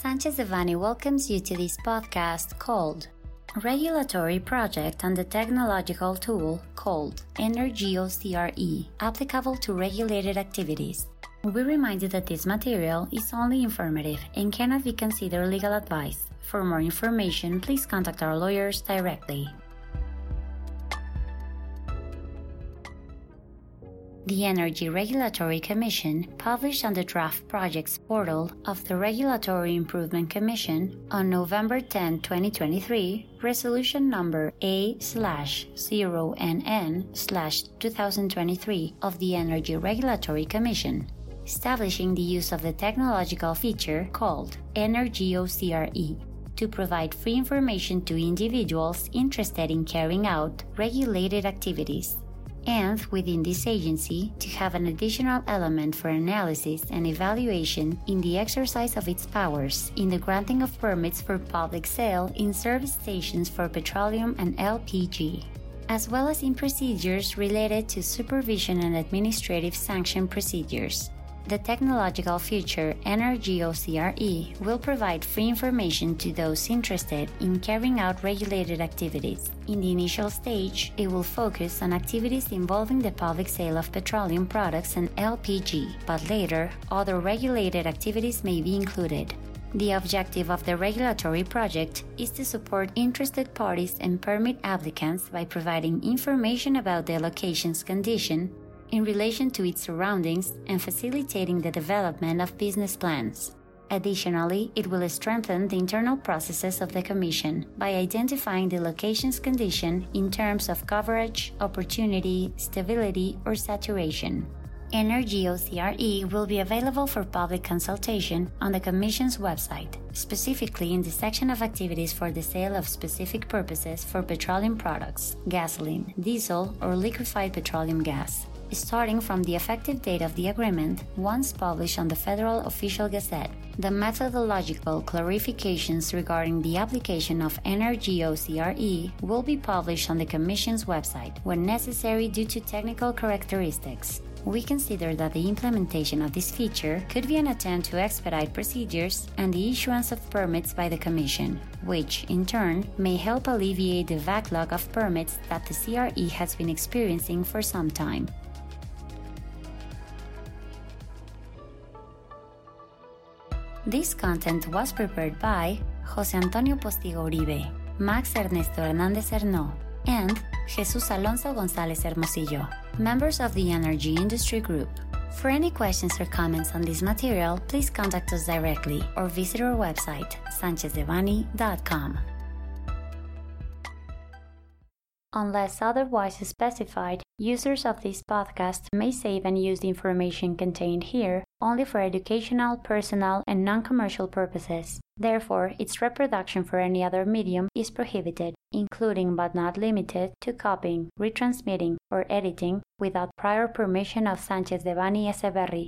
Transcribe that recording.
Sanchez Devanny welcomes you to this podcast called Regulatory Project on the Technological Tool called Energeocre, applicable to regulated activities. We remind you that this material is only informative and cannot be considered legal advice. For more information, please contact our lawyers directly. The Energy Regulatory Commission published on the Draft Projects portal of the Regulatory Improvement Commission on November 10, 2023, Resolution number A/0NN/2023 of the Energy Regulatory Commission, establishing the use of the technological feature called Energeocre to provide free information to individuals interested in carrying out regulated activities and within this agency to have an additional element for analysis and evaluation in the exercise of its powers in the granting of permits for public sale in service stations for petroleum and LPG, as well as in procedures related to supervision and administrative sanction procedures. The technological feature Energeocre will provide free information to those interested in carrying out regulated activities. In the initial stage, it will focus on activities involving the public sale of petroleum products and LPG, but later, other regulated activities may be included. The objective of the regulatory project is to support interested parties and permit applicants by providing information about the location's condition, in relation to its surroundings and facilitating the development of business plans. Additionally, it will strengthen the internal processes of the Commission by identifying the location's condition in terms of coverage, opportunity, stability, or saturation. Energeocre will be available for public consultation on the Commission's website, specifically in the section of activities for the sale of specific purposes for petroleum products, gasoline, diesel, or liquefied petroleum gas starting from the effective date of the agreement once published on the Federal Official Gazette. The methodological clarifications regarding the application of Energeocre will be published on the Commission's website when necessary due to technical characteristics. We consider that the implementation of this feature could be an attempt to expedite procedures and the issuance of permits by the Commission, which, in turn, may help alleviate the backlog of permits that the CRE has been experiencing for some time. This content was prepared by José Antonio Postigo Uribe, Max Ernesto Hernández Hernó, and Jesús Alonso González Hermosillo, members of the Energy Industry Group. For any questions or comments on this material, please contact us directly or visit our website, sanchezdevanny.com. Unless otherwise specified, users of this podcast may save and use the information contained here only for educational, personal, and non commercial purposes. Therefore, its reproduction for any other medium is prohibited, including but not limited to copying, retransmitting, or editing without prior permission of Sanchez Devanny Eseverri,